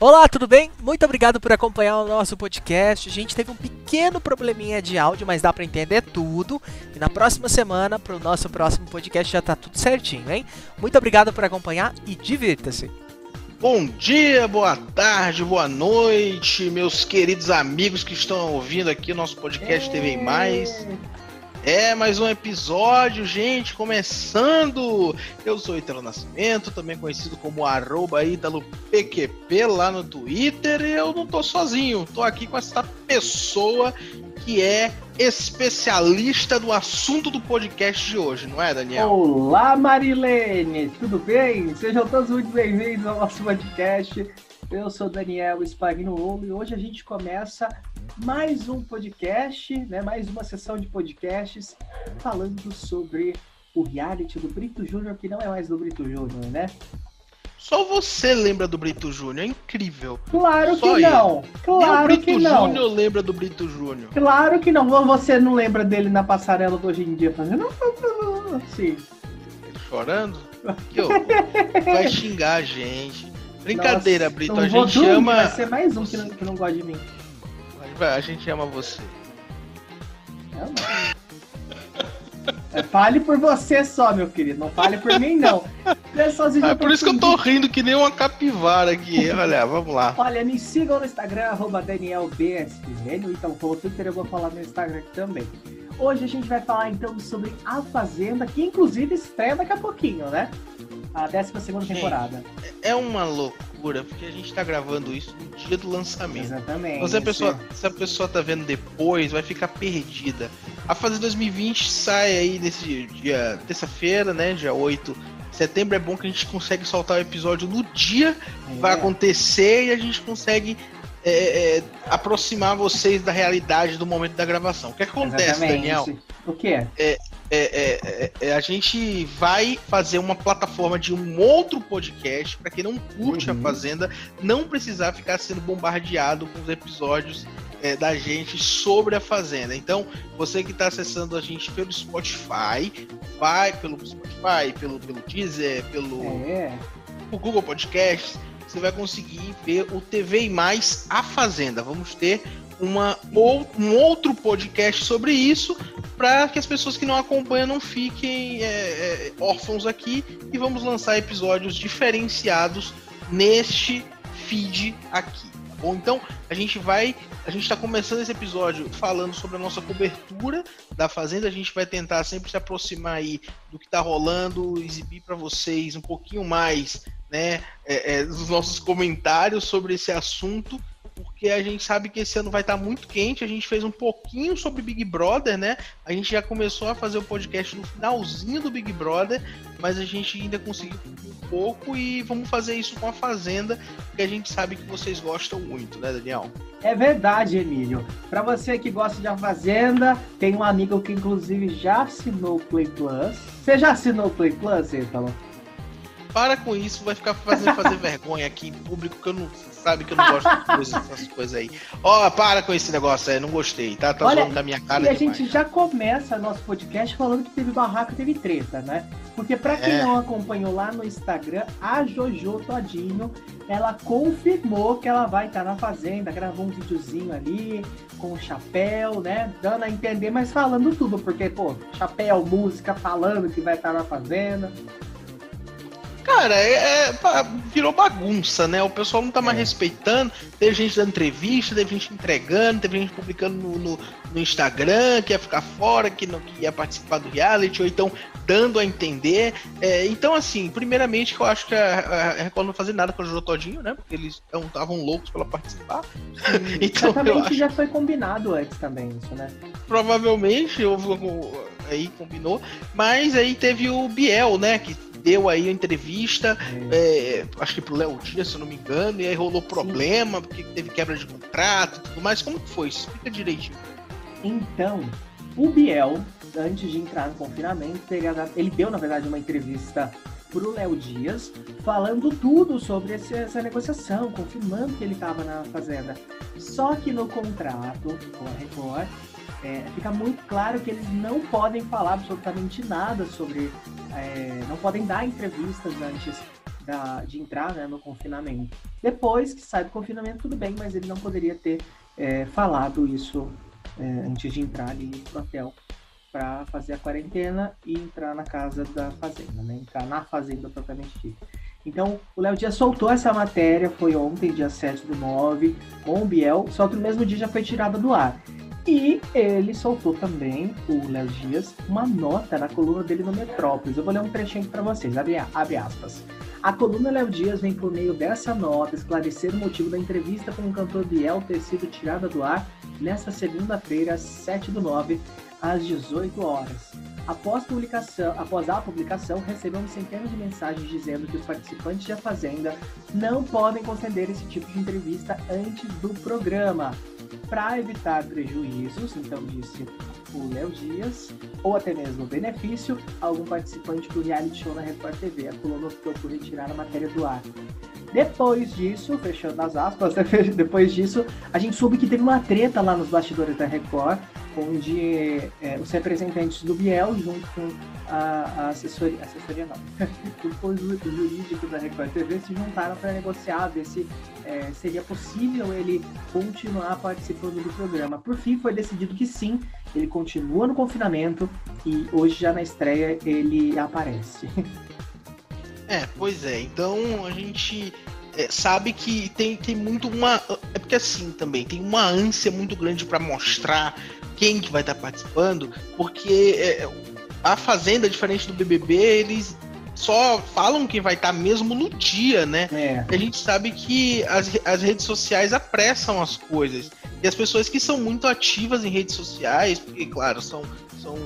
Olá, tudo bem? Muito obrigado por acompanhar o nosso podcast. A gente teve um pequeno probleminha de áudio, mas dá para entender tudo. E na próxima semana, para o nosso próximo podcast, já tá tudo certinho, hein? Muito obrigado por acompanhar e divirta-se. Bom dia, boa tarde, boa noite, meus queridos amigos que estão ouvindo aqui o nosso podcast TV Mais. É, mais um episódio, gente, começando! Eu sou Italo Nascimento, também conhecido como arroba PQP lá no Twitter, e eu não tô sozinho, tô aqui com essa pessoa que é especialista do assunto do podcast de hoje, não é, Daniel? Olá, Marilene! Tudo bem? Sejam todos muito bem-vindos ao nosso podcast. Eu sou Daniel Spagnuolo e hoje a gente começa mais um podcast, né? Mais uma sessão de podcasts falando sobre o reality do Brito Júnior, que não é mais do Brito Júnior, né? Só você lembra do Brito Júnior, é incrível. Claro Só que não. Claro Nem o Brito Júnior lembra do Brito Júnior. Claro que não. Você não lembra dele na passarela do hoje em dia fazendo sim. Chorando? Que Vai xingar a gente. Brincadeira, Nossa, Brito. A gente dormir, ama. Vai ser mais um que não, que não gosta de mim. A gente ama você. É, fale por você só, meu querido. Não fale por mim, não. É, é por isso que eu tô rindo que nem uma capivara aqui. Olha, vamos lá. Olha, me sigam no Instagram, arroba DanielBSN. Então, pelo Twitter eu vou falar no Instagram também. Hoje a gente vai falar então sobre A Fazenda, que inclusive estreia daqui a pouquinho, né? A 12 segunda temporada. É uma loucura, porque a gente tá gravando isso no dia do lançamento. Exatamente. Então, se a pessoa, se a pessoa tá vendo depois, vai ficar perdida. A fase 2020 sai aí nesse dia, terça-feira, né? Dia 8 de setembro. É bom que a gente consegue soltar o episódio no dia que vai é. acontecer e a gente consegue é, é, aproximar vocês da realidade do momento da gravação. O que acontece, Exatamente. Daniel? O que é? É é, é, é, a gente vai fazer uma plataforma de um outro podcast para quem não curte uhum. a Fazenda não precisar ficar sendo bombardeado com os episódios é, da gente sobre a Fazenda. Então, você que está acessando a gente pelo Spotify, vai pelo Spotify, pelo, pelo Deezer, pelo, é. Google Podcast, você vai conseguir ver o TV e Mais A Fazenda. Vamos ter uma, ou, um outro podcast sobre isso para que as pessoas que não acompanham não fiquem é, é, órfãos aqui e vamos lançar episódios diferenciados neste feed aqui. Tá bom, então a gente vai, a gente está começando esse episódio falando sobre a nossa cobertura da fazenda. A gente vai tentar sempre se aproximar aí do que está rolando, exibir para vocês um pouquinho mais, né, é, é, dos nossos comentários sobre esse assunto porque a gente sabe que esse ano vai estar tá muito quente. A gente fez um pouquinho sobre Big Brother, né? A gente já começou a fazer o podcast no finalzinho do Big Brother, mas a gente ainda conseguiu um pouco e vamos fazer isso com a Fazenda, que a gente sabe que vocês gostam muito, né, Daniel? É verdade, Emílio. Para você que gosta de A Fazenda, tem um amigo que inclusive já assinou o Play Plus. Você já assinou o Play Plus, Ítalo? Para com isso, vai ficar fazendo fazer vergonha aqui em público que eu não sabe que eu não gosto dessas coisas aí. Ó, oh, para com esse negócio aí, não gostei, tá? Tá zoando da minha cara. E a demais. gente já começa nosso podcast falando que teve barraca, teve treta, né? Porque para quem é. não acompanhou lá no Instagram, a Jojo Todinho, ela confirmou que ela vai estar na fazenda, gravou um videozinho ali com o chapéu, né? Dando a entender, mas falando tudo, porque, pô, chapéu, música, falando que vai estar na fazenda. Cara, é, é, virou bagunça, né? O pessoal não tá mais é. respeitando. Teve gente dando entrevista, teve gente entregando, teve gente publicando no, no, no, Instagram que ia ficar fora, que não que ia participar do reality, ou então dando a entender. É, então, assim, primeiramente, que eu acho que a, a Record não fazer nada com o Jojo Todinho, né? Porque eles estavam loucos pra ela participar. então, Exatamente, acho... já foi combinado antes também, isso, né? Provavelmente, houve aí combinou. Mas aí teve o Biel, né? Que deu aí a entrevista, é. Acho que pro Léo Dias, se eu não me engano, e aí rolou problema, Sim. porque teve quebra de contrato e tudo mais. Como que foi? Explica direitinho. Então, o Biel, antes de entrar no confinamento, ele deu, na verdade, uma entrevista pro Léo Dias, falando tudo sobre esse, essa negociação, confirmando que ele estava na fazenda. Só que no contrato com a Record, é, fica muito claro que eles não podem falar absolutamente nada sobre. É, não podem dar entrevistas antes da, de entrar né, no confinamento. Depois que sai do confinamento, tudo bem, mas ele não poderia ter é, falado isso é, antes de entrar ali no hotel para fazer a quarentena e entrar na casa da fazenda, né? Entrar na fazenda propriamente dita. Então, o Léo Dias soltou essa matéria, foi ontem, dia 7 do 9, com o Biel, só que no mesmo dia já foi tirada do ar. E ele soltou também, o Léo Dias, uma nota na coluna dele no Metrópolis. Eu vou ler um trechinho para vocês, abre, abre aspas. A coluna Léo Dias vem por meio dessa nota esclarecer o motivo da entrevista com o cantor Biel ter sido tirada do ar nesta segunda-feira, 7 do 9, às 18 horas. Após, publicação, após a publicação, recebemos centenas de mensagens dizendo que os participantes da Fazenda não podem conceder esse tipo de entrevista antes do programa. Para evitar prejuízos, então disse o Léo Dias, ou até mesmo benefício, algum participante do reality show na Record TV. A coluna optou por retirar a matéria do ar. Depois disso, fechando as aspas, depois disso, a gente soube que teve uma treta lá nos bastidores da Record, onde é, os representantes do Biel, junto com a, a assessoria, assessoria não, o jurídico da Record TV se juntaram para negociar, ver se é, seria possível ele continuar participando do programa. Por fim, foi decidido que sim, ele continua no confinamento e hoje já na estreia ele aparece. É, pois é. Então a gente é, sabe que tem, tem muito uma. É porque assim também, tem uma ânsia muito grande para mostrar quem que vai estar tá participando, porque é, a Fazenda, diferente do BBB, eles só falam quem vai estar tá mesmo no dia, né? É. A gente sabe que as, as redes sociais apressam as coisas. E as pessoas que são muito ativas em redes sociais, porque, claro, são, são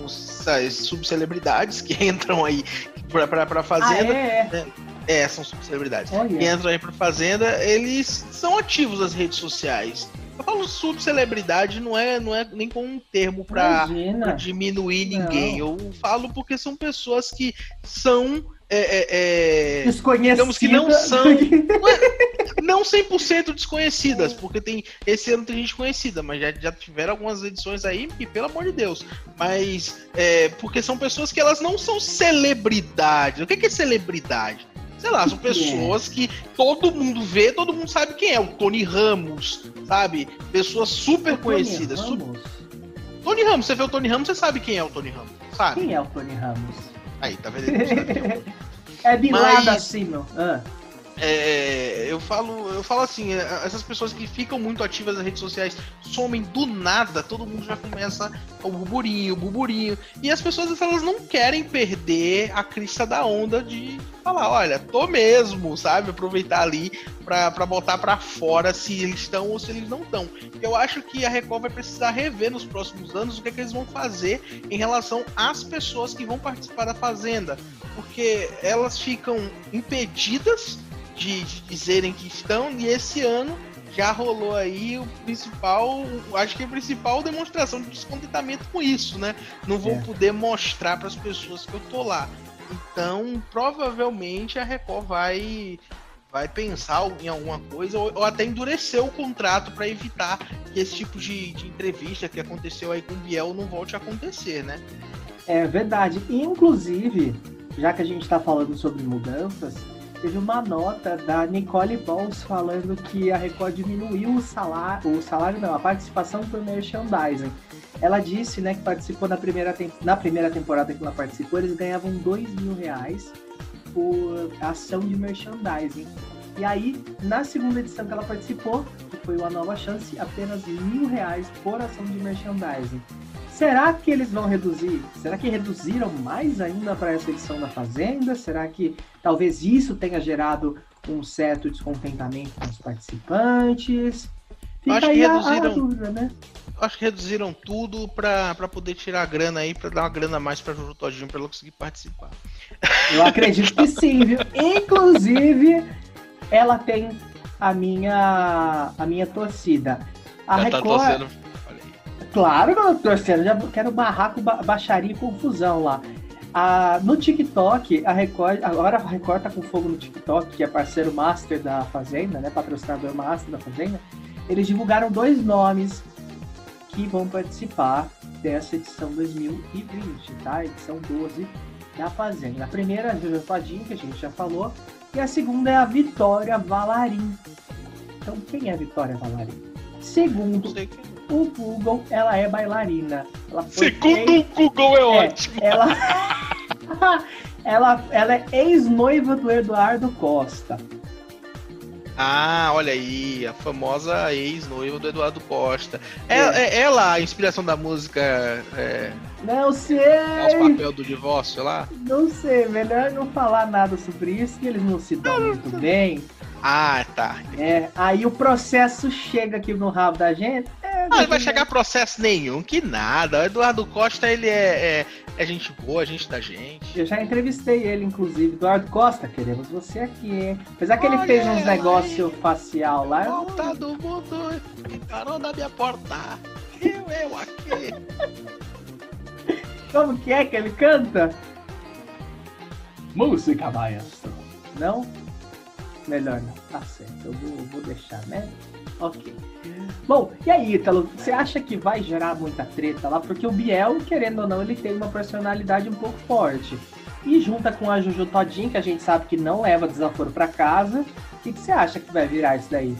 subcelebridades que entram aí pra, pra, pra Fazenda. Ah, é? Né? É, são subcelebridades. Oh, yeah. Entram aí pra Fazenda, eles são ativos nas redes sociais. Eu falo subcelebridade, não é, não é nem com um termo pra, pra diminuir ninguém. Não. Eu falo porque são pessoas que são é, é, é, Digamos que não são. não 100% desconhecidas, porque tem esse ano tem gente conhecida, mas já, já tiveram algumas edições aí e pelo amor de Deus. Mas é, porque são pessoas que elas não são celebridades. O que é celebridade? Sei lá, são pessoas que todo mundo vê, todo mundo sabe quem é. O Tony Ramos, sabe? Pessoas super conhecidas. Tony Ramos? Tony Ramos, você vê o Tony Ramos, você sabe quem é o Tony Ramos, sabe? Quem é o Tony Ramos? Aí, tá vendo? é de Mas... lado acima. Ah. É, eu falo, eu falo assim, é, essas pessoas que ficam muito ativas nas redes sociais somem do nada, todo mundo já começa o burburinho, o burburinho. E as pessoas elas não querem perder a crista da onda de falar, olha, tô mesmo, sabe? Aproveitar ali pra botar pra fora se eles estão ou se eles não estão. Eu acho que a Record vai precisar rever nos próximos anos o que, é que eles vão fazer em relação às pessoas que vão participar da Fazenda. Porque elas ficam impedidas de, de dizerem que estão, e esse ano já rolou aí o principal, acho que a principal demonstração de descontentamento com isso, né? Não vou é. poder mostrar para as pessoas que eu tô lá. Então, provavelmente a Record vai vai pensar em alguma coisa ou, ou até endurecer o contrato para evitar que esse tipo de, de, entrevista que aconteceu aí com o Biel não volte a acontecer, né? É verdade. Inclusive, já que a gente está falando sobre mudanças, teve uma nota da Nicole Balls falando que a Record diminuiu o salário, o salário não, a participação por merchandising. Ela disse, né, que participou na primeira, na primeira temporada que ela participou, eles ganhavam dois mil reais por ação de merchandising. E aí, na segunda edição que ela participou, que foi uma nova chance, apenas mil reais por ação de merchandising. Será que eles vão reduzir? Será que reduziram mais ainda para essa edição da Fazenda? Será que talvez isso tenha gerado um certo descontentamento com os participantes? Fica acho que reduziram, a, a dúvida, né? Acho que reduziram tudo para poder tirar a grana aí, para dar uma grana a mais para Juju Todinho para ela conseguir participar. Eu acredito que sim, viu? Inclusive, ela tem a minha a minha torcida. A Já tá Record, tá Claro que eu tô torcendo, já quero barraco, ba baixaria e confusão lá. Ah, no TikTok, a Record, agora a Record tá com fogo no TikTok, que é parceiro master da Fazenda, né? Patrocinador master da Fazenda. Eles divulgaram dois nomes que vão participar dessa edição 2020, tá? Edição 12 da Fazenda. A primeira, a Julia Todinho, que a gente já falou, E a segunda é a Vitória Valarim. Então, quem é a Vitória Valarim? Segundo o Google, ela é bailarina. Ela Segundo ex... o Google é, é ótimo. Ela... ela, ela é ex-noiva do Eduardo Costa. Ah, olha aí, a famosa ex-noiva do Eduardo Costa. É, é. é ela a inspiração da música. É, não sei. o papel do divórcio lá? Não sei, melhor não falar nada sobre isso, que eles não se dão muito bem. Ah, tá. É, aí o processo chega aqui no rabo da gente. É, ah, não vai chegar processo nenhum, que nada. O Eduardo Costa, ele é, é, é, gente boa, gente da gente. Eu já entrevistei ele, inclusive. Eduardo Costa, queremos você aqui, hein? Apesar que ele fez uns negócios facial lá. Volta eu... do mundo, parou na minha porta. Eu, eu aqui. Como que é que ele canta? Música maestro. Não? Melhor não. Tá certo. Eu vou, vou deixar, né? Ok. Bom, e aí, Ítalo, você acha que vai gerar muita treta lá? Porque o Biel, querendo ou não, ele tem uma personalidade um pouco forte. E junta com a Juju Todinho, que a gente sabe que não leva desaforo para casa. O que, que você acha que vai virar isso daí?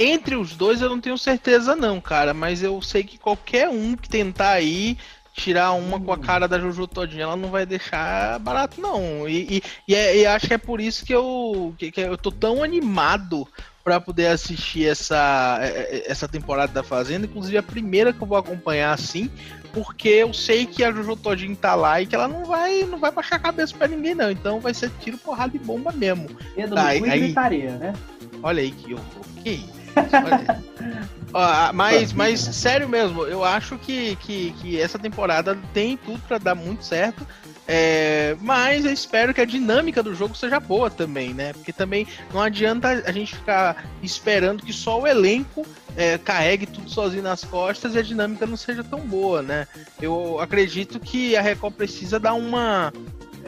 Entre os dois eu não tenho certeza não, cara, mas eu sei que qualquer um que tentar aí tirar uma com a cara da Juju todinha, ela não vai deixar barato, não. E, e, e, é, e acho que é por isso que eu, que, que eu tô tão animado para poder assistir essa, é, é, essa temporada da Fazenda, inclusive a primeira que eu vou acompanhar assim, porque eu sei que a Jojo Todinho tá lá e que ela não vai não vai baixar a cabeça para ninguém não, então vai ser tiro, porrada e bomba mesmo. Medo tá, aí, gritaria, né? Olha aí que horror, que isso. Olha. Ah, mas, mas sério mesmo, eu acho que, que, que essa temporada tem tudo para dar muito certo. É, mas eu espero que a dinâmica do jogo seja boa também, né? Porque também não adianta a gente ficar esperando que só o elenco é, carregue tudo sozinho nas costas e a dinâmica não seja tão boa, né? Eu acredito que a Record precisa dar uma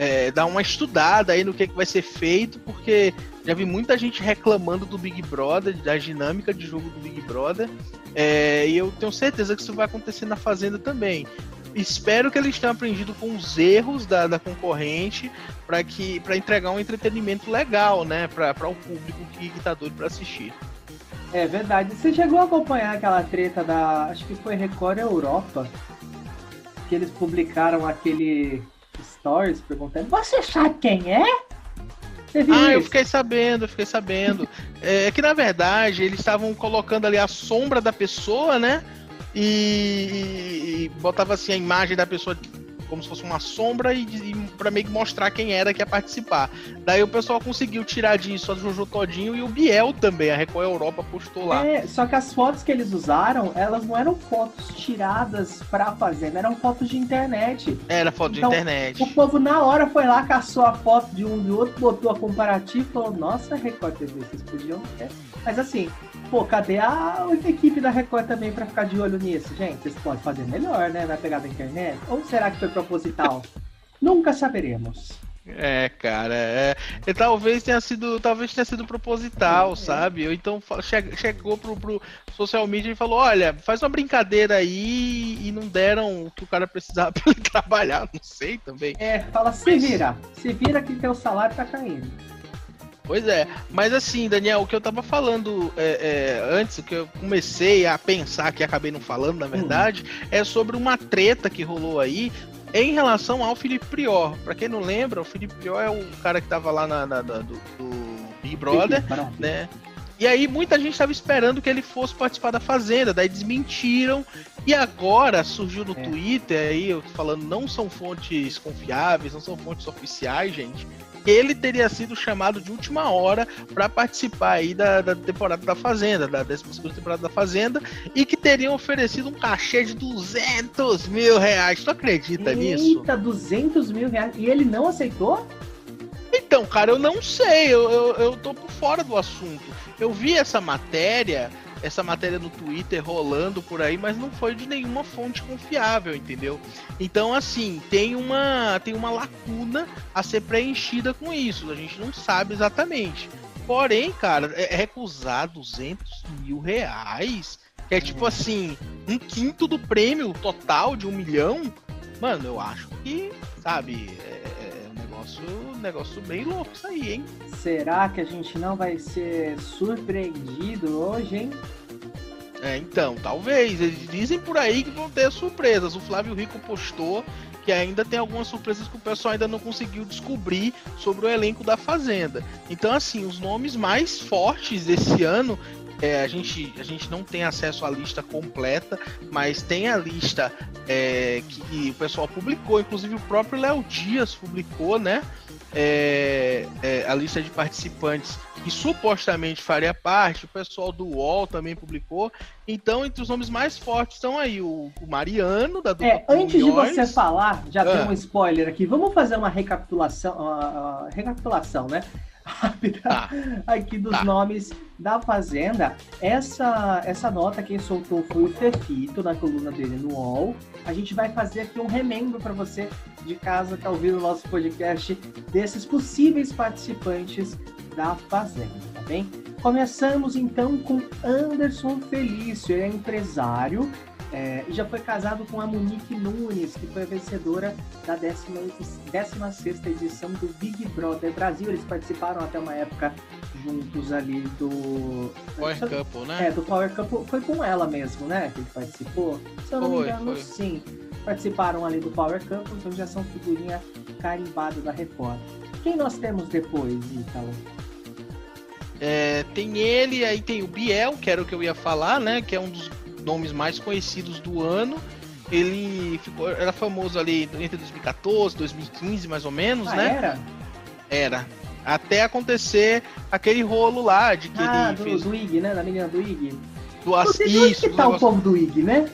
é, dar uma estudada aí no que, que vai ser feito, porque já vi muita gente reclamando do Big Brother, da dinâmica de jogo do Big Brother, é, e eu tenho certeza que isso vai acontecer na Fazenda também. Espero que eles tenham aprendido com os erros da, da concorrente para que para entregar um entretenimento legal, né, para o público que, que tá doido para assistir. É verdade. Você chegou a acompanhar aquela treta da, acho que foi Record Europa, que eles publicaram aquele stories perguntando: Você sabe quem é? ah, isso? eu fiquei sabendo, eu fiquei sabendo. é que na verdade eles estavam colocando ali a sombra da pessoa, né? E, e, botava assim a imagem da pessoa como se fosse uma sombra e, e para meio que mostrar quem era que ia participar. Daí o pessoal conseguiu tirar disso a Jojo Todinho e o Biel também, a Record Europa postou lá. É, só que as fotos que eles usaram, elas não eram fotos tiradas pra fazer, eram fotos de internet. Era foto então, de internet. O povo na hora foi lá, caçou a foto de um e outro, botou a comparativa e falou, nossa, Record TV, vocês podiam ter. Mas assim, pô, cadê a equipe da Record também pra ficar de olho nisso? Gente, vocês podem fazer melhor, né? Na pegada da internet? Ou será que foi proposital? Nunca saberemos. É, cara, é, é, talvez tenha sido, talvez tenha sido proposital, é. sabe? Ou então che chegou pro, pro social media e falou, olha, faz uma brincadeira aí e não deram o que o cara precisava para ele trabalhar, não sei também. É, fala, se vira, se vira que teu salário tá caindo. Pois é, mas assim, Daniel, o que eu tava falando é, é, antes, o que eu comecei a pensar, que acabei não falando, na verdade, hum. é sobre uma treta que rolou aí em relação ao Felipe Prior. Pra quem não lembra, o Felipe Prior é o cara que tava lá na, na, na do, do, Big Brother, né? E aí muita gente estava esperando que ele fosse participar da Fazenda, daí desmentiram. E agora surgiu no é. Twitter aí, eu falando, não são fontes confiáveis, não são fontes oficiais, gente ele teria sido chamado de última hora para participar aí da, da, temporada da Fazenda, da 12 temporada da Fazenda, e que teriam oferecido um cachê de 200 mil reais. Tu acredita Eita, nisso? Eita, 200 mil reais. E ele não aceitou? Então, cara, eu não sei, eu, eu, eu tô por fora do assunto. Eu vi essa matéria essa matéria no Twitter rolando por aí, mas não foi de nenhuma fonte confiável, entendeu? Então, assim, tem uma, tem uma lacuna a ser preenchida com isso. A gente não sabe exatamente. Porém, cara, é, é recusar 200 mil reais, que é tipo assim, um quinto do prêmio total de um milhão. Mano, eu acho que, sabe, é, Nosso negócio bem louco isso aí, hein? Será que a gente não vai ser surpreendido hoje, hein? É, então, talvez. Eles dizem por aí que vão ter surpresas. O Flávio Rico postou que ainda tem algumas surpresas que o pessoal ainda não conseguiu descobrir sobre o elenco da Fazenda. Então, assim, os nomes mais fortes desse ano é, a, gente, a gente não tem acesso à lista completa, mas tem a lista é, que o pessoal publicou, inclusive o próprio Léo Dias publicou, né? É, é, a lista de participantes que supostamente faria parte, o pessoal do UOL também publicou. Então, entre os nomes mais fortes estão aí o, o Mariano, da dupla É, antes de você falar, já ah. tem um spoiler aqui, vamos fazer uma recapitulação, uh, recapitulação, né? Rápida tá. aqui dos tá. nomes da Fazenda. Essa, essa nota quem soltou foi o Fefito na coluna dele no UOL. A gente vai fazer aqui um remembro para você de casa que tá ouvindo o nosso podcast desses possíveis participantes da Fazenda, tá bem? Começamos então com Anderson Felício, ele é empresário é, e já foi casado com a Monique Nunes, que foi a vencedora da 16 edição do Big Brother Brasil. Eles participaram até uma época juntos ali do. Power Couple, né? É, do Power Couple. Foi com ela mesmo, né? Que ele participou. Se eu não foi, me engano, foi. sim. Participaram ali do Power Couple, então já são figurinha carimbada da Record. Quem nós temos depois, Ítalo? É, tem ele, aí tem o Biel, que era o que eu ia falar, né? Que é um dos nomes mais conhecidos do ano. Ele ficou, era famoso ali entre 2014 e 2015, mais ou menos, ah, né? Era? Era. Até acontecer aquele rolo lá de que ah, ele do, fez. do IG, né? Da menina do IG. Do ass... Isso, que tá o povo do IG, né?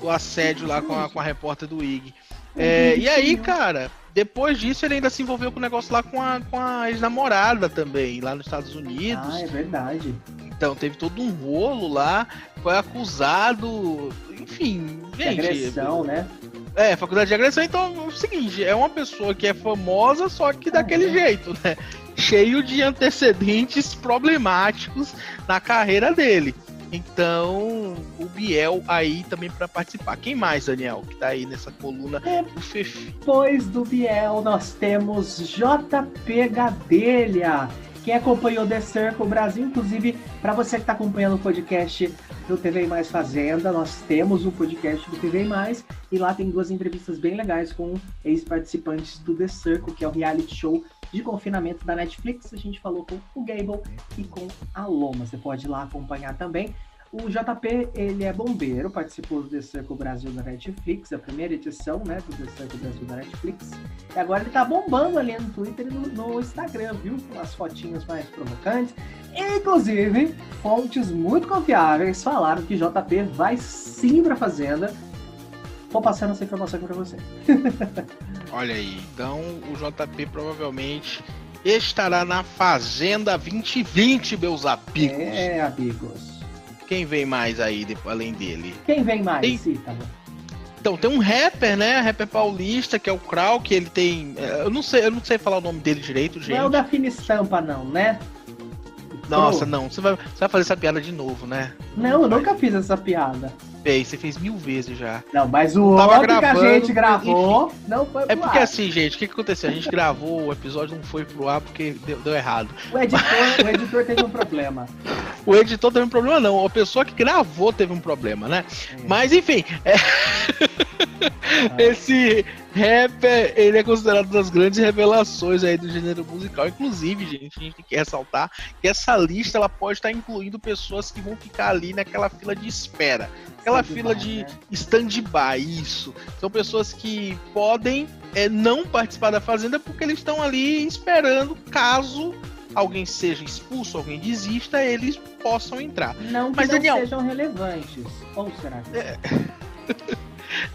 Do assédio lá com a, com a repórter do IG. É, e aí, cara, depois disso ele ainda se envolveu com o negócio lá com a, com a ex-namorada também, lá nos Estados Unidos. Ah, é verdade. Então, teve todo um rolo lá, foi acusado, enfim, gente. De agressão, né? É, faculdade de agressão, então é o seguinte, é uma pessoa que é famosa, só que daquele é. jeito, né? Cheio de antecedentes problemáticos na carreira dele. Então, o Biel aí também para participar. Quem mais, Daniel, que tá aí nessa coluna é, do Fefi? Depois do Biel, nós temos JP Gadelha quem acompanhou The Circle Brasil, inclusive, para você que está acompanhando o podcast do TV Mais Fazenda, nós temos um podcast do TV Mais e lá tem duas entrevistas bem legais com ex-participantes do The Circle, que é o reality show de confinamento da Netflix. A gente falou com o Gable e com a Loma. Você pode ir lá acompanhar também. O JP, ele é bombeiro, participou do The Circle Brasil da Netflix, a primeira edição, né, do The Circle Brasil da Netflix. E agora ele tá bombando ali no Twitter e no, no Instagram, viu? Com as fotinhas mais provocantes. Inclusive, fontes muito confiáveis falaram que JP vai sim pra Fazenda. Vou passando essa informação aqui pra você. Olha aí, então o JP provavelmente estará na Fazenda 2020, meus amigos. É, amigos. Quem vem mais aí, além dele? Quem vem mais? Tem... Tá. Então, tem um rapper, né? Rapper paulista, que é o Krau, que ele tem. É, eu não sei, eu não sei falar o nome dele direito, gente. Não é o da fina estampa, não, né? Nossa, não. Você vai, você vai fazer essa piada de novo, né? Não, eu nunca fiz essa piada. Fez, você fez mil vezes já. Não, mas o outro gravando, que a gente gravou enfim. não foi pro É porque ar. assim, gente, o que, que aconteceu? A gente gravou, o episódio não foi pro ar porque deu, deu errado. O editor, o editor teve um problema. O editor teve um problema, não. A pessoa que gravou teve um problema, né? É. Mas enfim. É... Ah. Esse rapper, ele é considerado uma das grandes revelações aí do gênero musical. Inclusive, gente, a gente tem que ressaltar que essa lista ela pode estar incluindo pessoas que vão ficar ali naquela fila de espera. Aquela fila de né? stand-by, isso. São pessoas que podem é, não participar da Fazenda porque eles estão ali esperando caso alguém seja expulso, alguém desista, eles possam entrar. Não que Mas, não Daniel... sejam relevantes. Ou será que... É...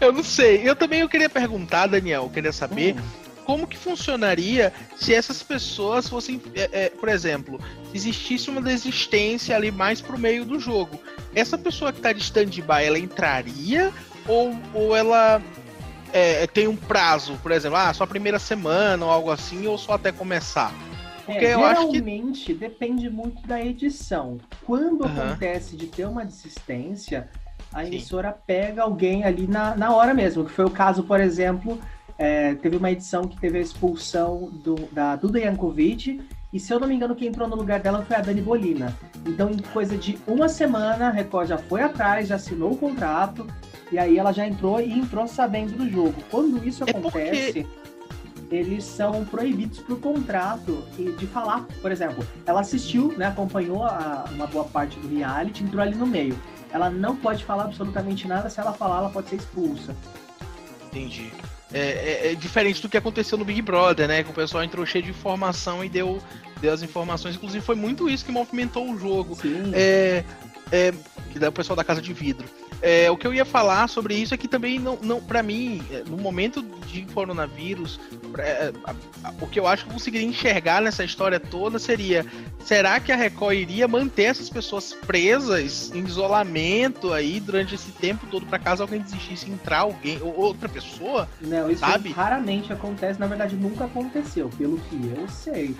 eu não sei. Eu também eu queria perguntar, Daniel, eu queria saber hum. como que funcionaria se essas pessoas fossem, é, é, por exemplo, se existisse uma desistência ali mais pro meio do jogo. Essa pessoa que tá de stand-by, ela entraria ou, ou ela é, tem um prazo, por exemplo, ah, só a primeira semana ou algo assim, ou só até começar? Porque é, eu geralmente que... depende muito da edição. Quando uhum. acontece de ter uma desistência, a emissora Sim. pega alguém ali na, na hora mesmo. Que foi o caso, por exemplo, é, teve uma edição que teve a expulsão do, da Duda Yankovic, e se eu não me engano, quem entrou no lugar dela foi a Dani Bolina. Então, em coisa de uma semana, a Record já foi atrás, já assinou o contrato, e aí ela já entrou e entrou sabendo do jogo. Quando isso É acontece, porque- eles são proibidos por contrato de falar. Por exemplo, ela assistiu, né, acompanhou a- uma boa parte do reality, entrou ali no meio. Ela não pode falar absolutamente nada, se ela falar, ela pode ser expulsa. Entendi. É, é- é diferente do que aconteceu no Big Brother, né? Que o pessoal entrou cheio de informação e deu, deu as informações. Inclusive, foi muito isso que movimentou o jogo. Sim. É, é, que dá o pessoal da Casa de Vidro. É, o que eu ia falar sobre isso é que também, não, não para mim, é, no momento de coronavírus, é, a- a- o que eu acho que eu conseguiria enxergar nessa história toda seria: será que a Record iria manter essas pessoas presas em isolamento aí durante esse tempo todo para caso alguém desistisse entrar alguém ou outra pessoa? Não, isso Sabe? raramente acontece, na verdade nunca aconteceu, pelo que eu sei.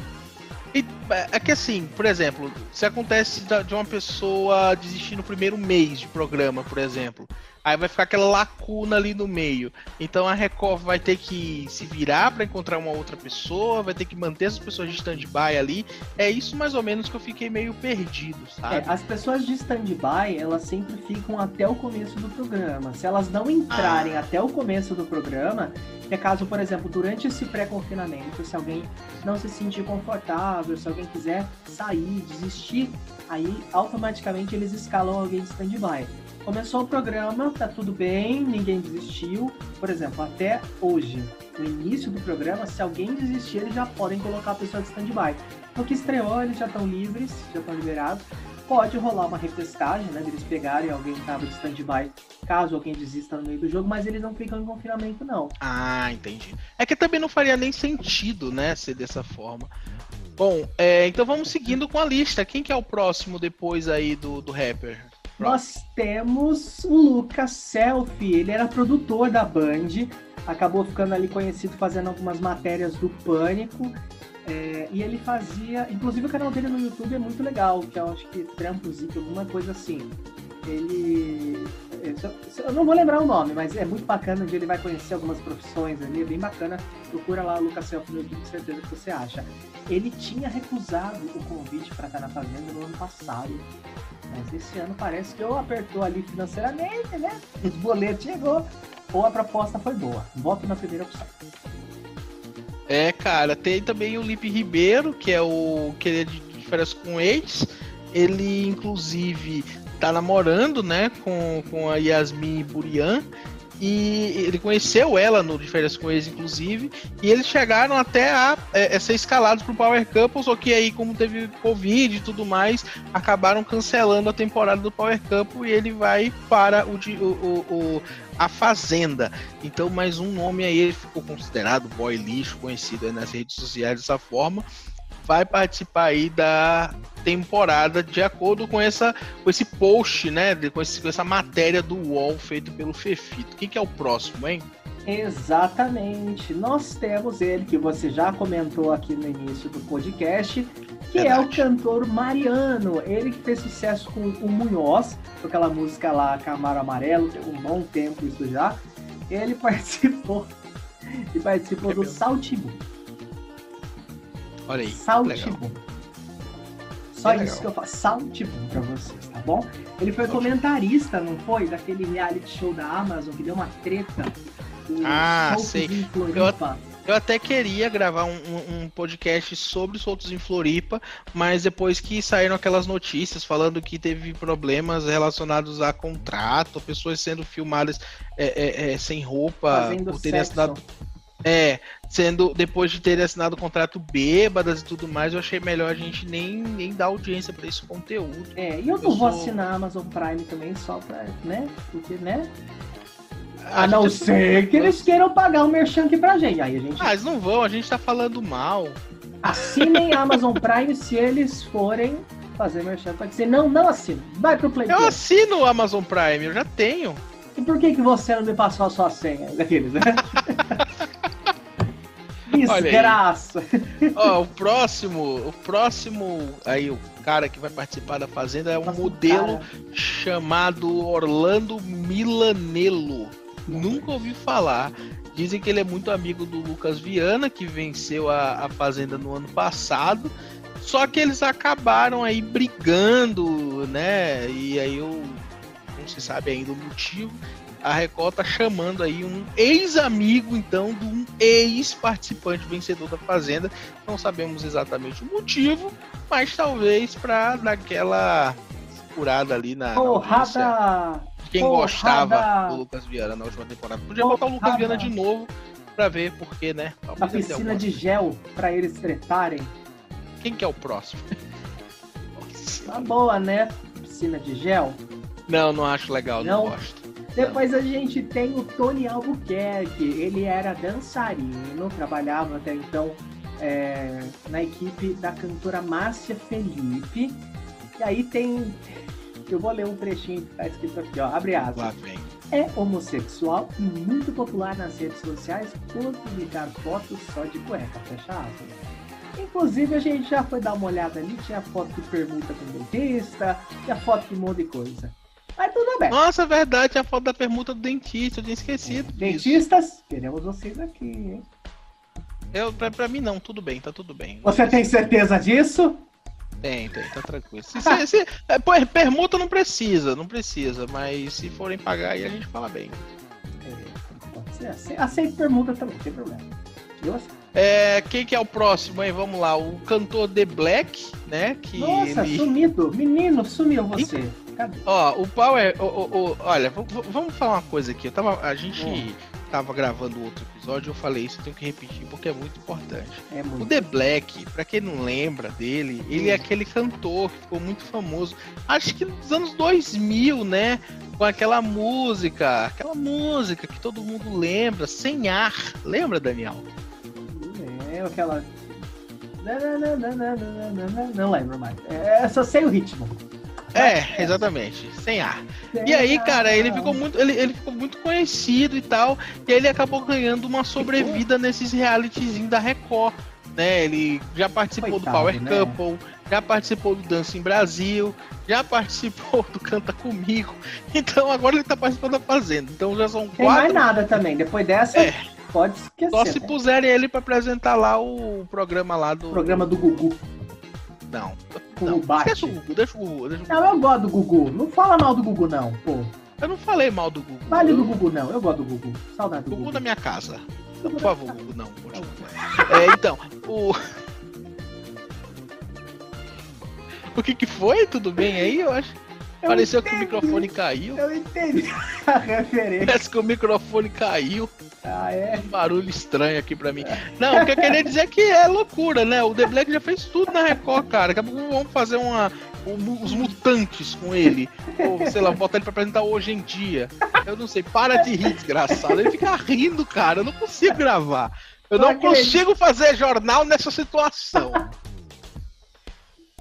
É é que assim, por exemplo, se acontece de uma pessoa desistir no primeiro mês de programa, por exemplo, aí vai ficar aquela lacuna ali no meio. Então a Record vai ter que se virar para encontrar uma outra pessoa, vai ter que manter essas pessoas de stand-by ali. É isso mais ou menos que eu fiquei meio perdido, É, sabe? as pessoas de stand-by, elas sempre ficam até o começo do programa. Se elas não entrarem Ah. até o começo do programa, é caso, por exemplo, durante esse pré-confinamento, se alguém não se sentir confortável, se alguém quiser sair, desistir, aí automaticamente eles escalam alguém de stand-by. Começou o programa, tá tudo bem, ninguém desistiu. Por exemplo, até hoje, no início do programa, se alguém desistir, eles já podem colocar a pessoa de stand-by. No que estreou, eles já estão livres, já estão liberados. Pode rolar uma repescagem, né? Eles pegarem alguém que estava de stand-by, caso alguém desista no meio do jogo, mas eles não ficam em confinamento, não. Ah, entendi. É que também não faria nem sentido, né, ser dessa forma. Bom, é, então vamos seguindo com a lista. Quem que é o próximo depois aí do, do rapper? Nós temos o Lucas Selfie, ele era produtor da Band, acabou ficando ali conhecido fazendo algumas matérias do Pânico. é, e ele fazia, inclusive o canal dele no YouTube é muito legal, que eu acho que Trampozic, alguma coisa assim. Ele. eu não vou lembrar o nome, mas é muito bacana onde ele vai conhecer algumas profissões ali, é bem bacana. Procura lá o Lucas Selfie no YouTube, certeza que você acha. Ele tinha recusado o convite para estar na Fazenda no ano passado. Mas esse ano parece que ou apertou ali financeiramente, né? Os boletos chegou, ou a proposta foi boa. Voto na primeira opção. É, cara, tem também o Lipe Ribeiro, que é o que ele é de diferença com o ex. Ele, inclusive, tá namorando, né, com, com a Yasmin Burian. E ele conheceu ela no Diferença com ex, inclusive. E eles chegaram até a, é, a ser escalados pro Power Couple, só que aí, como teve Covid e tudo mais, acabaram cancelando a temporada do Power Couple e ele vai para o, de- o, o- o- a Fazenda. Então, mais um nome aí, ele ficou considerado boy lixo, conhecido nas redes sociais dessa forma. Vai participar aí da temporada de acordo com, essa, com esse post, né? Com, esse- com essa matéria do UOL feito pelo Fefito. Quem que é o próximo, hein? Exatamente. Nós temos ele, que você já comentou aqui no início do podcast, que é o Verdade. cantor Mariano. Ele que fez sucesso com o Munhoz, com aquela música lá, Camaro Amarelo, tem um bom tempo isso já. Ele participou. E participou É do mesmo. Olha aí. Saltibum. Só Que isso legal. que eu faço. Saltibum pra vocês, tá bom? Ele foi Saltibum. comentarista, não foi? Daquele reality show da Amazon que deu uma treta. Ah, sei. Eu até queria gravar um, um- podcast sobre os soltos em Floripa, mas depois que saíram aquelas notícias falando que teve problemas relacionados a contrato, pessoas sendo filmadas é, é, é, sem roupa Fazendo por terem sexo. assinado. É, sendo depois de terem assinado o contrato bêbadas e tudo mais, eu achei melhor a gente nem, nem dar audiência para esse conteúdo. É, e eu não Eu vou sou- assinar a Amazon Prime também só pra, né? Porque, né? A A não gente- ser que eles queiram pagar um merchan aqui pra gente. Aí a gente Ah, eles não vão, a gente tá falando mal. assinem a Amazon Prime se eles forem fazer merchan. Pode ser, não, não assina. Vai pro Play Eu assino o Amazon Prime, eu já tenho. E por que, que você não me passou a sua senha? Daqueles, né? Desgraça. Ó, o próximo, o próximo, aí o cara que vai participar da Fazenda é um Nossa, modelo cara. chamado Orlando Milanello. Nunca ouvi falar. Dizem que ele é muito amigo do Lucas Viana, que venceu a, a Fazenda no ano passado. Só que eles acabaram aí brigando, né? E aí eu não se sabe ainda o motivo. A Record tá chamando aí um ex-amigo, então, de um ex-participante vencedor da Fazenda. Não sabemos exatamente o motivo, mas talvez para dar aquela curada ali na. Porrada! quem Porrada. gostava do Lucas Viana na última temporada. Podia Porrada. botar o Lucas Viana de novo pra ver porque, né? A piscina de gel pra eles tretarem. Quem que é o próximo? Tá boa, né? Piscina de gel. Não, não acho legal, não, não gosto. Depois a gente tem o Tony Albuquerque. Ele era dançarino, trabalhava até então é, na equipe da cantora Márcia Felipe. E aí tem eu vou ler um trechinho que tá escrito aqui, ó. Abre aspas. Lá vem. É homossexual e muito popular nas redes sociais por publicar fotos só de cueca, fecha aspas. Inclusive, a gente já foi dar uma olhada ali, tinha foto de permuta com dentista, tinha foto de um monte de coisa. Mas tudo bem. Nossa, é verdade, a foto da permuta do dentista, eu tinha esquecido. É, dentistas, queremos vocês aqui, hein? Eu, pra, pra mim não, tudo bem, tá tudo bem. Você tem certeza disso? Tem, tem, tá tranquilo. Se, se, se, é, permuta não precisa, não precisa, mas se forem pagar aí a gente fala bem. É, aceito permuta também, tem problema. É, quem que é o próximo aí? Vamos lá, o cantor The Black, né? Que Nossa, ele... sumido. Menino, sumiu você. Cadê? Ó, o Power. O, o, o, olha, vamos falar uma coisa aqui. Eu tava, a gente. Hum tava gravando outro episódio, eu falei isso, eu tenho que repetir porque é muito importante. É muito. O The Black, para quem não lembra dele, ele é aquele cantor que ficou muito famoso, acho que nos anos 2000, né? Com aquela música, aquela música que todo mundo lembra, Sem Ar. Lembra, Daniel? É, aquela. Não lembro mais. É, só sei o ritmo. É, exatamente, sem ar. E aí, cara, ele ficou muito, ele, ele ficou muito conhecido e tal, e aí ele acabou ganhando uma sobrevida nesses realityzinhos da Record. Né, ele já participou Coitado, do Power né? Couple, já participou do Dança em Brasil, já participou do Canta Comigo. Então agora ele tá participando da Fazenda. Então já são quatro. Tem mais nada também. Depois dessa, é. pode esquecer. Só se né? puserem ele para apresentar lá o programa lá do. Programa do Gugu. Não. Não. bate. Deixa o Gugu, deixa o Gugu, deixa o Gugu. Não, eu gosto do Gugu. Não fala mal do Gugu, não, pô. Eu não falei mal do Gugu. Vale do Gugu, não. Eu gosto do Gugu. Saudade do Gugu. Gugu na minha casa. Por favor, Gugu, não. É, então, o. O que que foi? Tudo bem aí? Eu acho. Eu Pareceu entendi. que o microfone caiu. Eu entendi a referência. Parece que o microfone caiu. Ah, é? Um barulho estranho aqui pra mim. Não, o que eu queria dizer é que é loucura, né? O The Black já fez tudo na Record, cara. Daqui a pouco vamos fazer uma. Um, os mutantes com ele. Ou, sei lá, botar ele pra apresentar hoje em dia. Eu não sei, para de rir, desgraçado. Ele fica rindo, cara. Eu não consigo gravar. Eu não consigo fazer jornal nessa situação.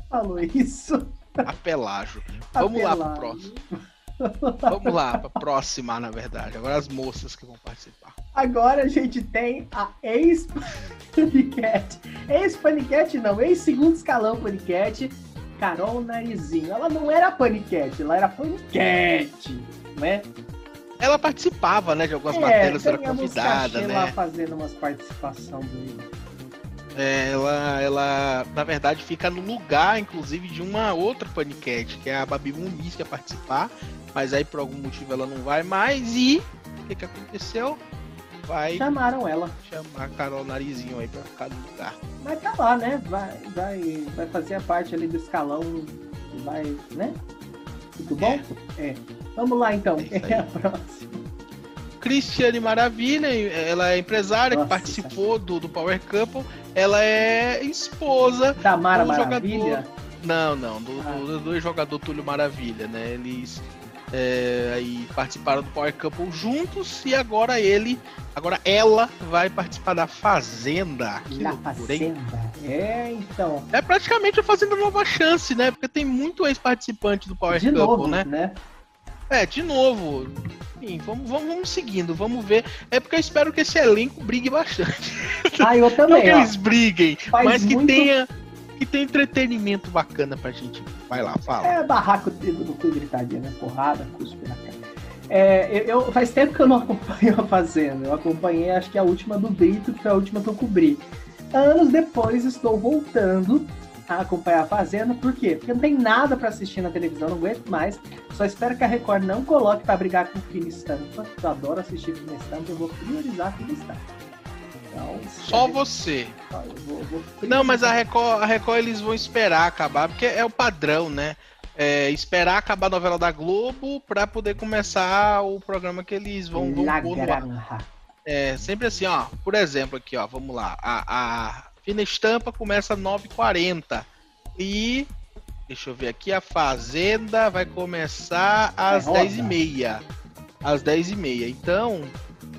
Falou isso. Apelágio. Vamos Apelágio. lá pro próximo. Vamos lá, pra próxima, na verdade. Agora as moças que vão participar. Agora a gente tem a ex-paniquete. Ex-paniquete não, ex-segundo escalão paniquete, Carol Narizinho. Ela não era paniquete, ela era paniquete, né? Ela participava, né, de algumas é, matérias, era convidada, né? lá fazendo umas participações do é, ela, ela, na verdade, fica no lugar, inclusive, de uma outra paniquete, que é a Babi Muniz, que ia participar, mas aí por algum motivo ela não vai mais. E o que, que aconteceu? Vai. Chamaram ela. Chamar a Carol Narizinho aí pra ficar no lugar. Mas tá lá, né? Vai, vai, vai fazer a parte ali do escalão. Vai, né? Tudo bom? É. é. Vamos lá então. É, é a próxima. Cristiane Maravilha, ela é empresária Nossa, que participou do, do Power Couple. Ela é esposa da Mara do Maravilha? Jogador... Não, não, do, ah. do, do jogador Túlio Maravilha, né? Eles é, aí participaram do Power Couple juntos e agora ele, agora ela vai participar da Fazenda. Que da Fazenda. É, então. É praticamente a Fazenda Nova Chance, né? Porque tem muito ex-participante do Power De Couple, novo, né? né? É, de novo. Enfim, vamos, vamos, vamos, seguindo, vamos ver. É porque eu espero que esse elenco brigue bastante. Ah, eu também. Não que eles briguem, mas que muito... tenha que tenha entretenimento bacana pra gente. Vai lá, fala. É barraco do cu gritadinha, né? Porrada, cuspe na cara. É, eu, faz tempo que eu não acompanho a Fazenda. Eu acompanhei, acho que a última do Brito, que foi a última que eu cobri. Anos depois, estou voltando a acompanhar a Fazenda. Por quê? Porque não tem nada para assistir na televisão, não aguento mais. Só espero que a Record não coloque para brigar com o Fina Estampa. Eu adoro assistir Fina Estampa, eu vou priorizar Fina Estampa. Então, Só você. Vou, vou não, mas a Record, a Record eles vão esperar acabar, porque é o padrão, né? É, esperar acabar a novela da Globo para poder começar o programa que eles vão, vão pôr no ar. É, sempre assim, ó. Por exemplo, aqui, ó, vamos lá. A, a Fina Estampa começa às 9h40. E. Deixa eu ver aqui, a Fazenda vai começar às 10h30. Às 10h30. Então,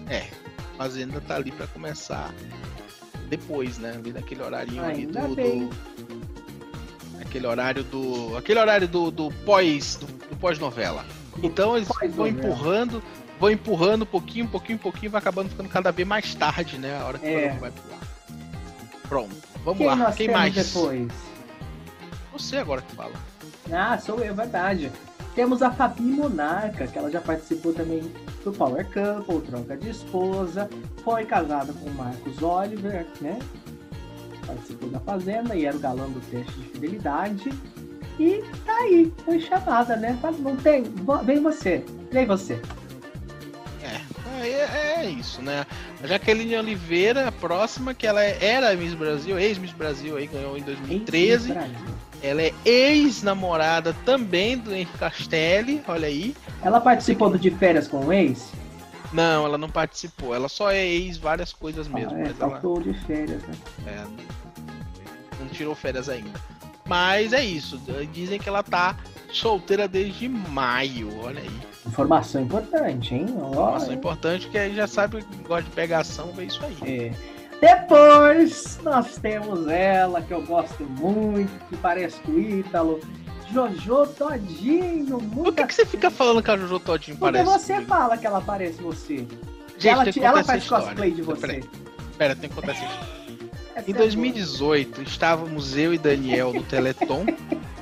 é. A Fazenda tá ali para começar depois, né? Ali naquele horário ali do, do, Aquele horário do. Aquele horário do, do pós. Do, do pós-novela. Então eles vão empurrando vão empurrando um pouquinho, um pouquinho, um pouquinho, vai acabando ficando cada vez mais tarde, né? A hora que é. o vai pular. Pronto, vamos Quem lá. Quem mais? Depois? Você agora que fala. Ah, sou eu, verdade. Temos a Fabi Monarca, que ela já participou também do Power Couple, Troca de Esposa, foi casada com o Marcos Oliver, né? Participou da Fazenda e era o galã do teste de fidelidade. E tá aí, foi chamada, né? Não tem, vem você, vem você. É, é, é, isso, né? A Jaqueline Oliveira, a próxima, que ela é, era Miss Brasil, ex-Miss Brasil, aí ganhou em 2013. Ela é ex-namorada também do Henrique Castelli, olha aí. Ela participou do De Férias com o ex? Não, ela não participou. Ela só é ex várias coisas mesmo. Ah, é, mas ela... de férias, né? É, não tirou férias ainda. Mas é isso. Dizem que ela tá solteira desde maio, olha aí. Informação importante, hein? Informação importante que aí já sabe que gosta de pegação, vê isso aí. É. Depois nós temos ela, que eu gosto muito, que parece com o Ítalo, Jojo Todinho. Por que, que você fica falando que a Jojo Todinho Porque parece? Porque você comigo? fala que ela parece você. Gente, ela, te, ela faz cosplay de você. Pera, pera tem que contar essa história. Em 2018, estávamos eu e Daniel no Teleton.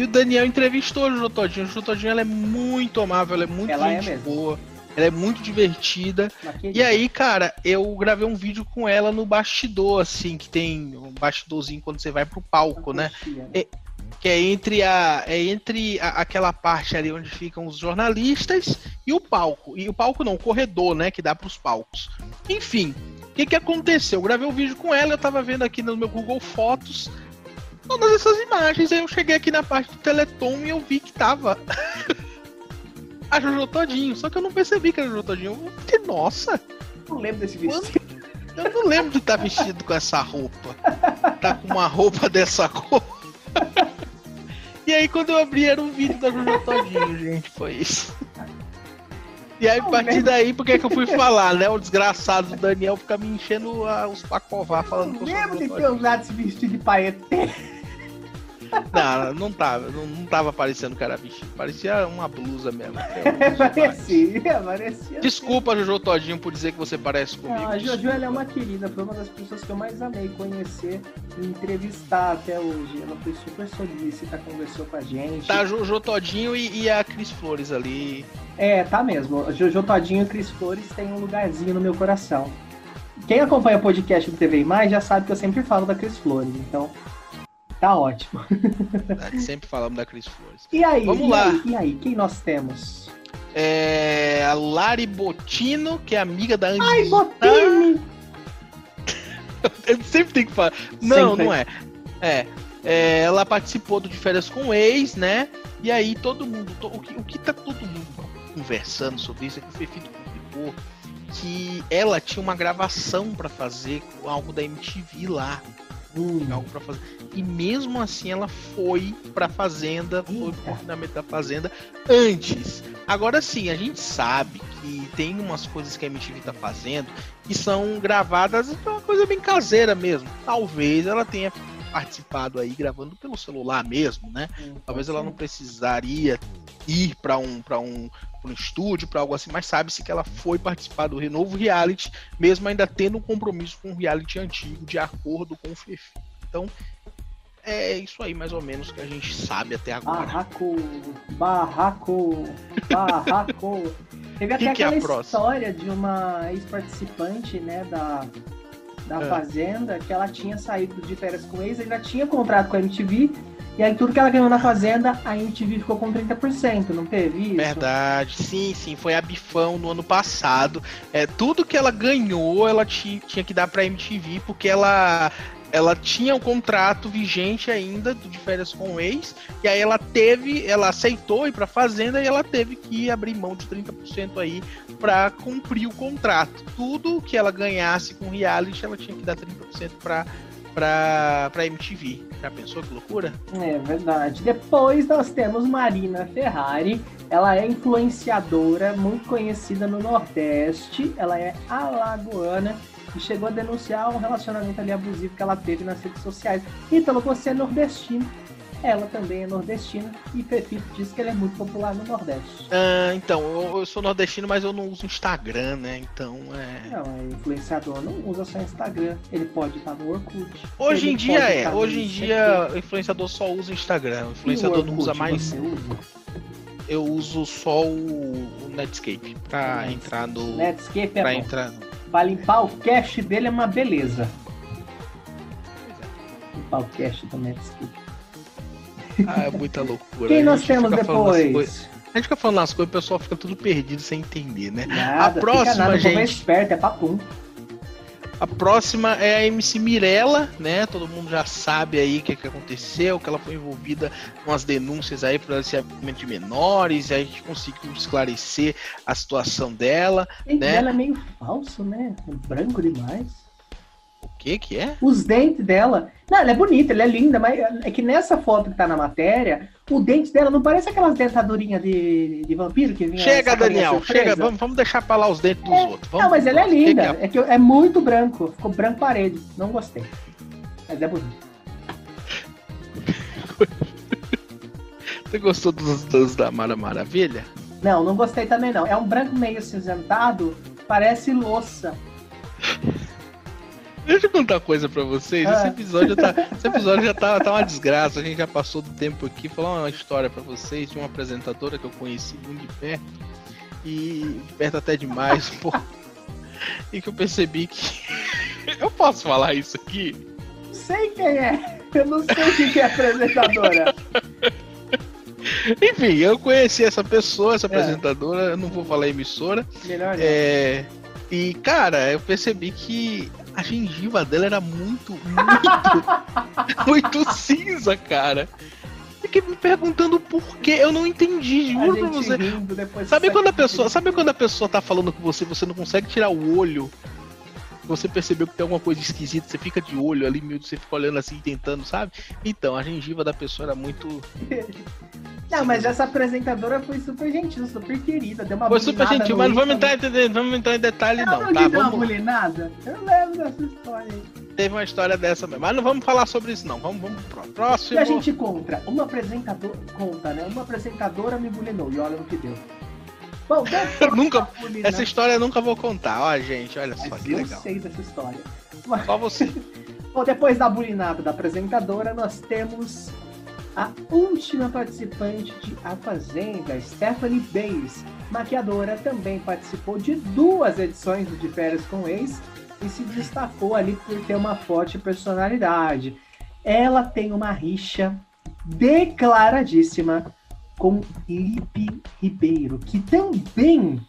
e o Daniel entrevistou a Jojo Todinho. A Jojo Todinho ela é muito amável, ela é muito ela é gente é boa. Ela é muito divertida. E aí, cara, eu gravei um vídeo com ela no bastidor, assim, que tem um bastidorzinho quando você vai pro palco, né? É, que é entre a é entre a, aquela parte ali onde ficam os jornalistas e o palco. E o palco não, o corredor, né, que dá para os palcos. Enfim, o que que aconteceu? Eu gravei um vídeo com ela, eu tava vendo aqui no meu Google Fotos todas essas imagens, aí eu cheguei aqui na parte do Teleton e eu vi que tava a Jojo Todinho, só que eu não percebi que era a Jojo Todinho. Eu nossa, não lembro desse vestido. Eu não lembro de estar tá vestido com essa roupa. Tá com uma roupa dessa cor. E aí quando eu abri era um vídeo da Jojo Todinho, gente, foi isso. E aí, a partir daí, por que, que eu fui falar, né? O desgraçado do Daniel fica me enchendo a, os pacová falando que eu sou Lembro de ter usado esse vestido de paetê. Não, não tava, não, não tava parecendo era vestido, parecia uma blusa mesmo. É parecia, parecia. Desculpa, Jojo Todinho, por dizer que você parece comigo. Não, a Jojo ela é uma querida, foi uma das pessoas que eu mais amei conhecer e entrevistar até hoje. Ela foi super solícita, conversou com a gente. Tá, Jojo Todinho e, e a Cris Flores ali. É, tá mesmo. Jojo Todinho e Cris Flores têm um lugarzinho no meu coração. Quem acompanha o podcast do TV Mais já sabe que eu sempre falo da Cris Flores, então Tá ótimo. Sempre falamos da Cris Flores. E aí? Vamos e lá. Aí, e aí, quem nós temos? É a Lari Botino, que é amiga da Anitta. Ai, Botini! Eu sempre tenho que falar. Não, sempre. não é. é. é. Ela participou do De Férias com o Ex, né? E aí todo mundo. To, o, que, o que tá todo mundo conversando sobre isso é que o Fefito publicou que ela tinha uma gravação para fazer com algo da MTV lá. Hum. Algo para fazer. E mesmo assim ela foi pra fazenda, foi pro confinamento da fazenda antes. Agora sim, a gente sabe que tem umas coisas que a MTV tá fazendo que são gravadas, é uma coisa bem caseira mesmo. Talvez ela tenha participado aí gravando pelo celular mesmo, né? Hum, Talvez ela não precisaria ir para um para um, um estúdio, para algo assim, mas sabe-se que ela foi participar do novo reality, mesmo ainda tendo um compromisso com o reality antigo, de acordo com o Fefi. Então, é isso aí, mais ou menos, que a gente sabe até agora. Barraco, barraco, barraco. Teve até que aquela é história de uma ex-participante, né, da, da é. Fazenda, que ela tinha saído de férias com ex, ainda tinha contrato com a MTV, e aí tudo que ela ganhou na Fazenda, a MTV ficou com 30%, não teve isso? Verdade, sim, sim, foi a Bifão no ano passado. É, tudo que ela ganhou, ela tinha que dar pra MTV, porque ela ela tinha um contrato vigente ainda de férias com o ex, e aí ela teve, ela aceitou ir para fazenda e ela teve que abrir mão de 30% aí para cumprir o contrato. Tudo que ela ganhasse com reality, ela tinha que dar 30% para para MTV. Já pensou que loucura? É verdade. Depois nós temos Marina Ferrari. Ela é influenciadora, muito conhecida no Nordeste. Ela é alagoana e chegou a denunciar um relacionamento ali abusivo que ela teve nas redes sociais. Então, você é nordestino, ela também é nordestina e Fefito diz que ele é muito popular no Nordeste. Ah, então, eu, eu, sou nordestino, mas eu não uso Instagram, né? Então é. Não, é influenciador não usa só Instagram. Ele pode estar no Orkut. Hoje em dia é. Hoje em dia, o influenciador só usa Instagram. O influenciador o Orkut, não usa mais. Eu uso só o Netscape pra entrar no. Netscape é pra bom. entrar Pra limpar o cache dele é uma beleza. Limpar o cache do Netscape. Ah, é muita loucura. Quem nós temos depois? A gente fica falando as coisas, o pessoal fica tudo perdido sem entender, né? Nada, a próxima, nada, gente. É esperto, é papum. A próxima é a MC Mirella, né? Todo mundo já sabe aí o que, que aconteceu, que ela foi envolvida com as denúncias aí por aliciamento de menores, e a gente conseguiu esclarecer a situação dela. Né? dela é meio falso, né? Branco demais. O que que é? Os dentes dela. Não, ela é bonita, ela é linda, mas é que nessa foto que tá na matéria, o dente dela não parece aquelas dentadurinhas de, de vampiro que vinha. Chega, Daniel, chega, vamos, vamos deixar pra lá os dentes dos é, outros. Vamos, não, mas ela é linda. Que que é? é? que é muito branco. Ficou branco parede. Não gostei. Mas é bonito. Você gostou dos, dos da Mara Maravilha? Não, não gostei também não. É um branco meio cinzentado, parece louça. Deixa eu contar uma coisa pra vocês. Esse ah. episódio, tá, esse episódio já tá, tá uma desgraça. A gente já passou do tempo aqui. Falar uma história pra vocês de uma apresentadora que eu conheci muito de perto. E de perto até demais, pô. E que eu percebi que. eu posso falar isso aqui? Sei quem é. Eu não sei o que é apresentadora. Enfim, eu conheci essa pessoa, essa é. apresentadora, eu não vou falar emissora. Melhor é, E, cara, eu percebi que a gengiva dela era muito, muito, muito cinza, cara. Fiquei me perguntando por que eu não entendi, juro pra você. sabe quando a pessoa, sabe quando a pessoa tá falando com você, você não consegue tirar o olho? Você percebeu que tem alguma coisa esquisita, você fica de olho ali, meio você fica olhando assim, tentando, sabe? Então, a gengiva da pessoa era muito Não, mas essa apresentadora foi super gentil, super querida. Deu uma Foi super gentil, mas não vamos entrar, em, vamos entrar em detalhe, não. não tá, vamos... uma bulinada? Eu lembro dessa história aí. Teve uma história dessa mesmo. Mas não vamos falar sobre isso, não. Vamos, vamos pro próximo. E a gente conta. Uma apresentadora. Conta, né? Uma apresentadora me bulinou. E olha no que deu. Bom, nunca, essa história eu nunca vou contar. Ó, gente, olha só Mas que eu legal. Eu sei dessa história. Só você. Bom, depois da bulinada da apresentadora, nós temos a última participante de A Fazenda, Stephanie Bays, maquiadora, também participou de duas edições do De Férias com Ex e se destacou ali por ter uma forte personalidade. Ela tem uma rixa declaradíssima com Lipe Ribeiro, que também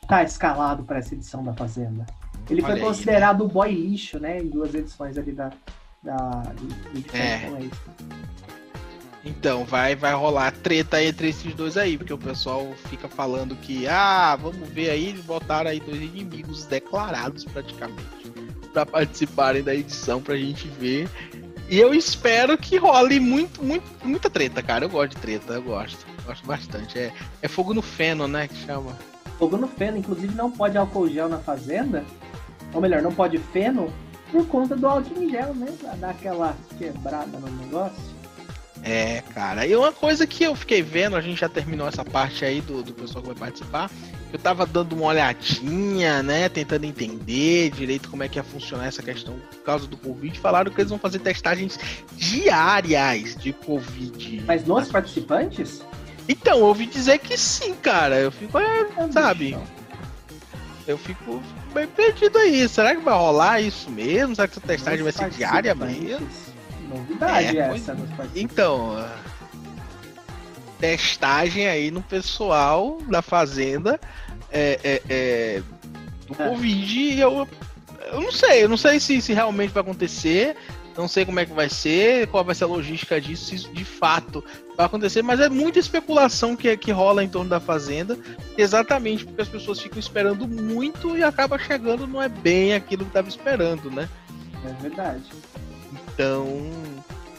está escalado para essa edição da Fazenda. Ele Olha foi considerado o boy lixo, né, em duas edições ali da, da de é. Ex. Então, vai, vai rolar treta entre esses dois aí, porque o pessoal fica falando que, ah, vamos ver aí, eles botaram aí dois inimigos declarados praticamente para participarem da edição pra gente ver. E eu espero que role muito, muito, muita treta, cara. Eu gosto de treta, eu gosto. Gosto bastante. É, é fogo no feno, né, que chama. Fogo no feno, inclusive não pode álcool gel na fazenda. Ou melhor, não pode feno por conta do álcool em gel, né? Pra dar aquela quebrada no negócio. É, cara. E uma coisa que eu fiquei vendo, a gente já terminou essa parte aí do, do pessoal que vai participar. Eu tava dando uma olhadinha, né? Tentando entender direito como é que ia funcionar essa questão por causa do Covid. Falaram que eles vão fazer testagens diárias de Covid. Mas nos participantes? Então, eu ouvi dizer que sim, cara. Eu fico, é, sabe? Eu fico bem perdido aí. Será que vai rolar isso mesmo? Será que essa testagem vai ser diária mesmo? Novidade é, essa Então, testagem aí no pessoal da fazenda é, é, é do é. Covid. Eu, eu não sei, eu não sei se, se realmente vai acontecer. Não sei como é que vai ser, qual vai ser a logística disso, se isso de fato vai acontecer, mas é muita especulação que, que rola em torno da Fazenda, exatamente porque as pessoas ficam esperando muito e acaba chegando não é bem aquilo que estava esperando, né? É verdade. Então,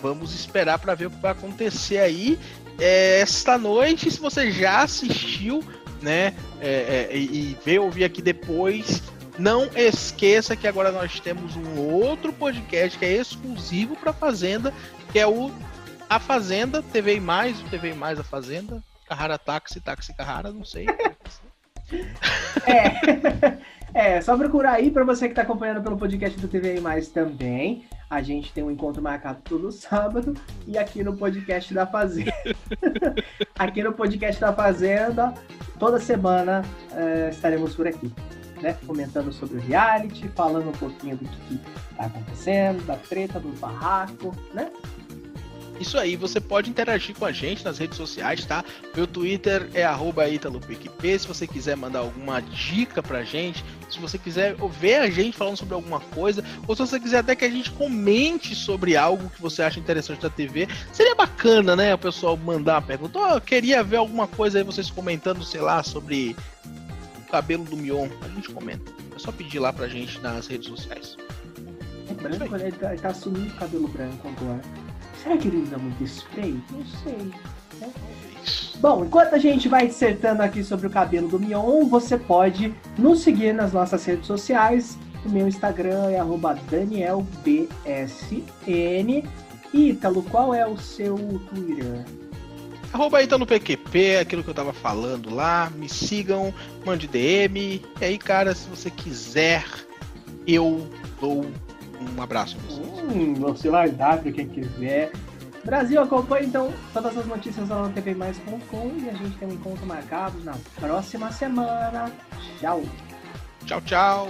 vamos esperar para ver o que vai acontecer aí. É, esta noite, se você já assistiu, né, é, é, e veio ouvir aqui depois, não esqueça que agora nós temos um outro podcast que é exclusivo para Fazenda, que é o A Fazenda, TV Mais, o TV Mais A Fazenda, Carrara Táxi, Táxi Carrara, não sei. é. É, só procurar aí para você que está acompanhando pelo podcast do TV Mais também. A gente tem um encontro marcado todo sábado e aqui no podcast da Fazenda. aqui no podcast da Fazenda, toda semana uh, estaremos por aqui né? Comentando sobre o reality, falando um pouquinho do que, está acontecendo, da treta, do barraco, né? Isso aí, você pode interagir com a gente nas redes sociais, tá? Meu Twitter é ItaloPicP. Se você quiser mandar alguma dica pra gente, se você quiser ver a gente falando sobre alguma coisa, ou se você quiser até que a gente comente sobre algo que você acha interessante da TV, seria bacana, né? O pessoal mandar uma pergunta. Oh, eu queria ver alguma coisa aí, vocês comentando, sei lá, sobre cabelo do Mion, a gente comenta. É só pedir lá pra gente nas redes sociais. É branco, né? Ele tá, ele tá assumindo o cabelo branco agora. Será que ele usa muito spray? Não sei. Né? Bom, enquanto a gente vai dissertando aqui sobre o cabelo do Mion, você pode nos seguir nas nossas redes sociais. O meu Instagram é DanielBSN. Ítalo, qual é o seu Twitter? Arroba PQP, aquilo que eu tava falando lá. Me sigam, mande DM. E aí, cara, se você quiser, eu dou um abraço. Hum, você vai dar pra quem quiser. Brasil, acompanha então todas as notícias lá no tvmais.com e a gente tem um encontro marcado na próxima semana. Tchau. Tchau, tchau.